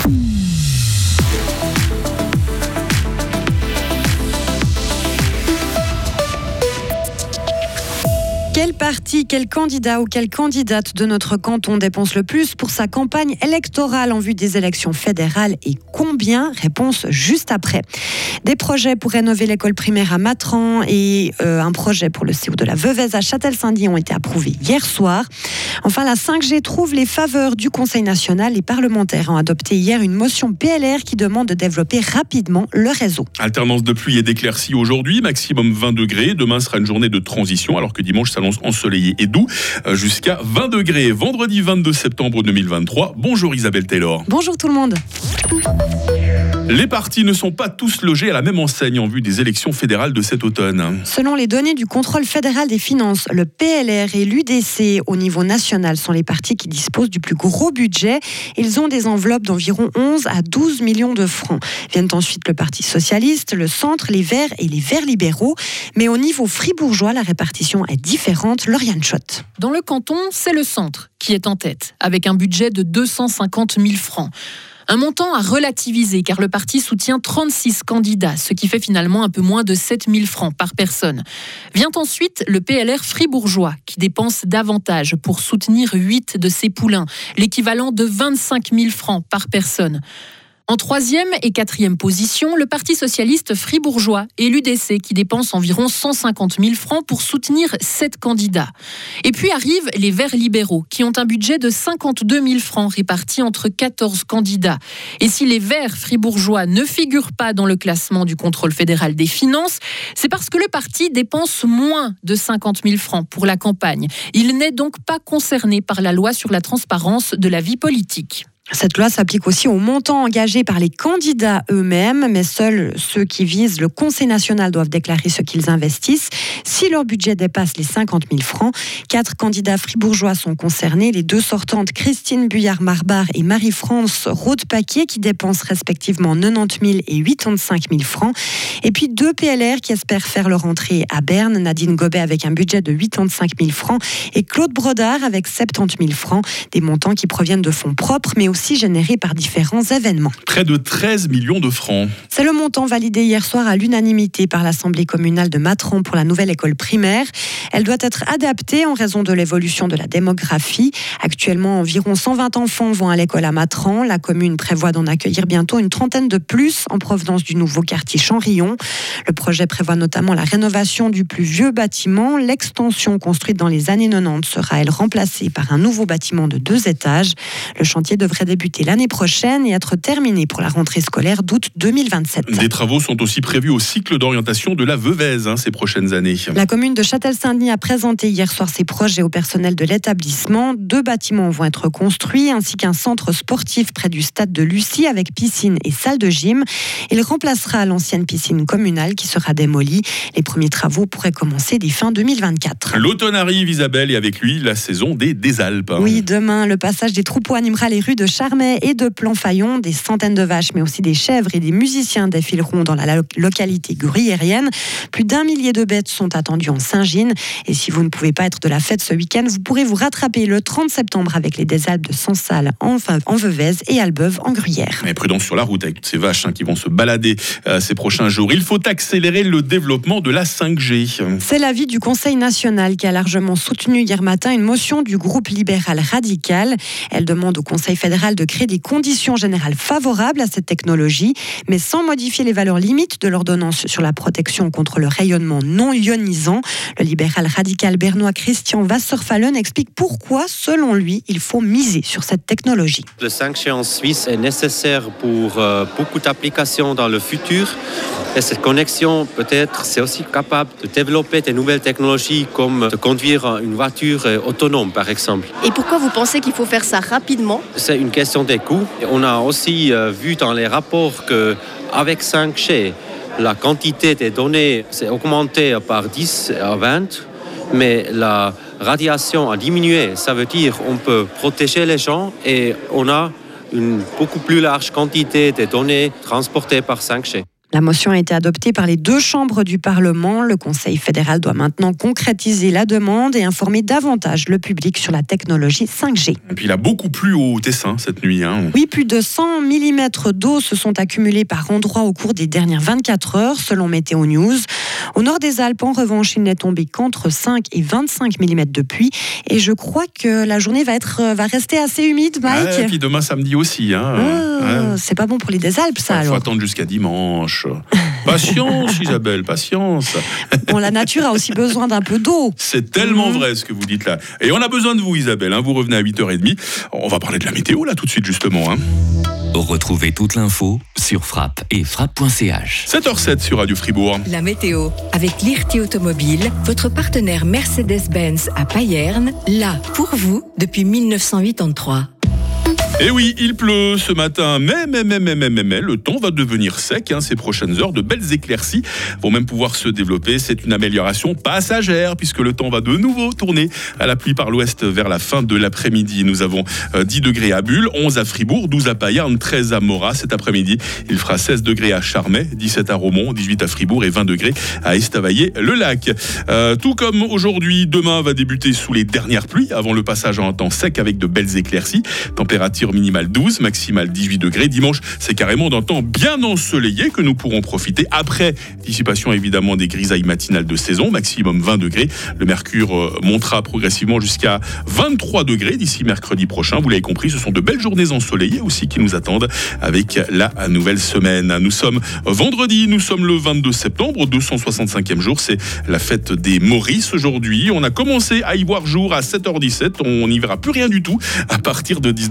Mm-hmm. Quel parti, quel candidat ou quelle candidate de notre canton dépense le plus pour sa campagne électorale en vue des élections fédérales et combien? Réponse juste après. Des projets pour rénover l'école primaire à Matran et euh, un projet pour le CO de la Veuvez à Châtel-Saint-Denis ont été approuvés hier soir. Enfin, la 5G trouve les faveurs du Conseil national. Les parlementaires ont adopté hier une motion PLR qui demande de développer rapidement le réseau. Alternance de pluie et d'éclaircies aujourd'hui, maximum 20 degrés. Demain sera une journée de transition alors que dimanche s'annonce ensoleillé et doux euh, jusqu'à 20 degrés. Vendredi 22 septembre 2023. Bonjour Isabelle Taylor. Bonjour tout le monde. Les partis ne sont pas tous logés à la même enseigne en vue des élections fédérales de cet automne. Selon les données du contrôle fédéral des finances, le PLR et l'UDC au niveau national sont les partis qui disposent du plus gros budget. Ils ont des enveloppes d'environ 11 à 12 millions de francs. Viennent ensuite le Parti socialiste, le Centre, les Verts et les Verts libéraux. Mais au niveau fribourgeois, la répartition est différente. Lauriane Schott. Dans le canton, c'est le Centre qui est en tête, avec un budget de 250 000 francs. Un montant à relativiser car le parti soutient 36 candidats, ce qui fait finalement un peu moins de 7 000 francs par personne. Vient ensuite le PLR fribourgeois qui dépense davantage pour soutenir 8 de ses poulains, l'équivalent de 25 000 francs par personne. En troisième et quatrième position, le Parti socialiste fribourgeois et l'UDC qui dépensent environ 150 000 francs pour soutenir sept candidats. Et puis arrivent les Verts libéraux qui ont un budget de 52 000 francs répartis entre 14 candidats. Et si les Verts fribourgeois ne figurent pas dans le classement du contrôle fédéral des finances, c'est parce que le parti dépense moins de 50 000 francs pour la campagne. Il n'est donc pas concerné par la loi sur la transparence de la vie politique. Cette loi s'applique aussi aux montants engagés par les candidats eux-mêmes, mais seuls ceux qui visent le Conseil national doivent déclarer ce qu'ils investissent. Si leur budget dépasse les 50 000 francs, quatre candidats fribourgeois sont concernés, les deux sortantes Christine Buyard-Marbar et Marie-France Rode-Paquier qui dépensent respectivement 90 000 et 85 000 francs. Et puis deux PLR qui espèrent faire leur entrée à Berne, Nadine Gobet avec un budget de 85 000 francs et Claude Brodard avec 70 000 francs, des montants qui proviennent de fonds propres, mais aussi généré par différents événements. Près de 13 millions de francs. C'est le montant validé hier soir à l'unanimité par l'Assemblée communale de Matron pour la nouvelle école primaire. Elle doit être adaptée en raison de l'évolution de la démographie. Actuellement, environ 120 enfants vont à l'école à Matran. La commune prévoit d'en accueillir bientôt une trentaine de plus en provenance du nouveau quartier Chanrillon. Le projet prévoit notamment la rénovation du plus vieux bâtiment. L'extension construite dans les années 90 sera, elle, remplacée par un nouveau bâtiment de deux étages. Le chantier devrait débuter l'année prochaine et être terminé pour la rentrée scolaire d'août 2027. Des travaux sont aussi prévus au cycle d'orientation de la Veuvez hein, ces prochaines années. La commune de Châtel-Saint-Denis a présenté hier soir ses projets au personnel de l'établissement. Deux bâtiments vont être construits ainsi qu'un centre sportif près du stade de Lucie avec piscine et salle de gym. Il remplacera l'ancienne piscine communale qui sera démolie. Les premiers travaux pourraient commencer dès fin 2024. L'automne arrive, Isabelle, et avec lui la saison des, des Alpes. Oui, demain, le passage des troupeaux animera les rues de Charmey et de Planfaillon. Des centaines de vaches, mais aussi des chèvres et des musiciens défileront dans la localité gruyérienne. Plus d'un millier de bêtes sont attendues en Saint-Gine. Et si vous ne pouvez pas être de la fête ce week-end, vous pourrez vous rattraper le 30 septembre avec les Desalpes de Sansal en, en Veuvez et Albeuve en Gruyère. Prudence sur la route avec ces vaches hein, qui vont se balader euh, ces prochains jours. Il faut accélérer le développement de la 5G. C'est l'avis du Conseil national qui a largement soutenu hier matin une motion du groupe libéral radical. Elle demande au Conseil fédéral de créer des conditions générales favorables à cette technologie, mais sans modifier les valeurs limites de l'ordonnance sur la protection contre le rayonnement non ionisant. Le libéral radical bernois Christian Wasserfallen explique pourquoi, selon lui, il faut miser sur cette technologie. Le 5G en Suisse est nécessaire pour euh, beaucoup d'applications dans le futur. Et cette connexion, peut-être, c'est aussi capable de développer des nouvelles technologies comme de conduire une voiture euh, autonome, par exemple. Et pourquoi vous pensez qu'il faut faire ça rapidement? C'est une question des coûts. On a aussi euh, vu dans les rapports qu'avec 5G, la quantité des données s'est augmentée par 10 à 20, mais la radiation a diminué. Ça veut dire qu'on peut protéger les gens et on a une beaucoup plus large quantité de données transportées par 5G. La motion a été adoptée par les deux chambres du Parlement. Le Conseil fédéral doit maintenant concrétiser la demande et informer davantage le public sur la technologie 5G. Et puis il a beaucoup plu au Tessin cette nuit. Hein. Oui, plus de 100 mm d'eau se sont accumulés par endroits au cours des dernières 24 heures, selon Météo News. Au nord des Alpes, en revanche, il n'est tombé qu'entre 5 et 25 mm de pluie. Et je crois que la journée va, être, va rester assez humide, Mike. et puis demain samedi aussi. Hein. Ah, c'est pas bon pour les des Alpes, ça. Il faut attendre jusqu'à dimanche. Patience, Isabelle, patience. Bon, la nature a aussi besoin d'un peu d'eau. C'est tellement mhm. vrai ce que vous dites là. Et on a besoin de vous, Isabelle. Hein. Vous revenez à 8h30. On va parler de la météo là tout de suite, justement. Hein. Retrouvez toute l'info sur frappe et frappe.ch. 7h07 sur Radio Fribourg. La météo avec l'IRT Automobile, votre partenaire Mercedes-Benz à Payerne, là pour vous depuis 1983. Et eh oui, il pleut ce matin, mais, mais, mais, mais, mais, mais, le temps va devenir sec hein, ces prochaines heures. De belles éclaircies vont même pouvoir se développer. C'est une amélioration passagère puisque le temps va de nouveau tourner à la pluie par l'ouest vers la fin de l'après-midi. Nous avons 10 euh, degrés à Bulle, 11 à Fribourg, 12 à Payarn, 13 à Morat. Cet après-midi, il fera 16 degrés à Charmey, 17 à Romont, 18 à Fribourg et 20 degrés à Estavayer-le-Lac. Euh, tout comme aujourd'hui, demain va débuter sous les dernières pluies avant le passage en temps sec avec de belles éclaircies. Température minimal 12, maximal 18 degrés. Dimanche, c'est carrément d'un temps bien ensoleillé que nous pourrons profiter. Après, dissipation évidemment des grisailles matinales de saison, maximum 20 degrés. Le mercure euh, montera progressivement jusqu'à 23 degrés d'ici mercredi prochain. Vous l'avez compris, ce sont de belles journées ensoleillées aussi qui nous attendent avec la nouvelle semaine. Nous sommes vendredi, nous sommes le 22 septembre, 265e jour. C'est la fête des Maurice aujourd'hui. On a commencé à y voir jour à 7h17. On n'y verra plus rien du tout à partir de 19h.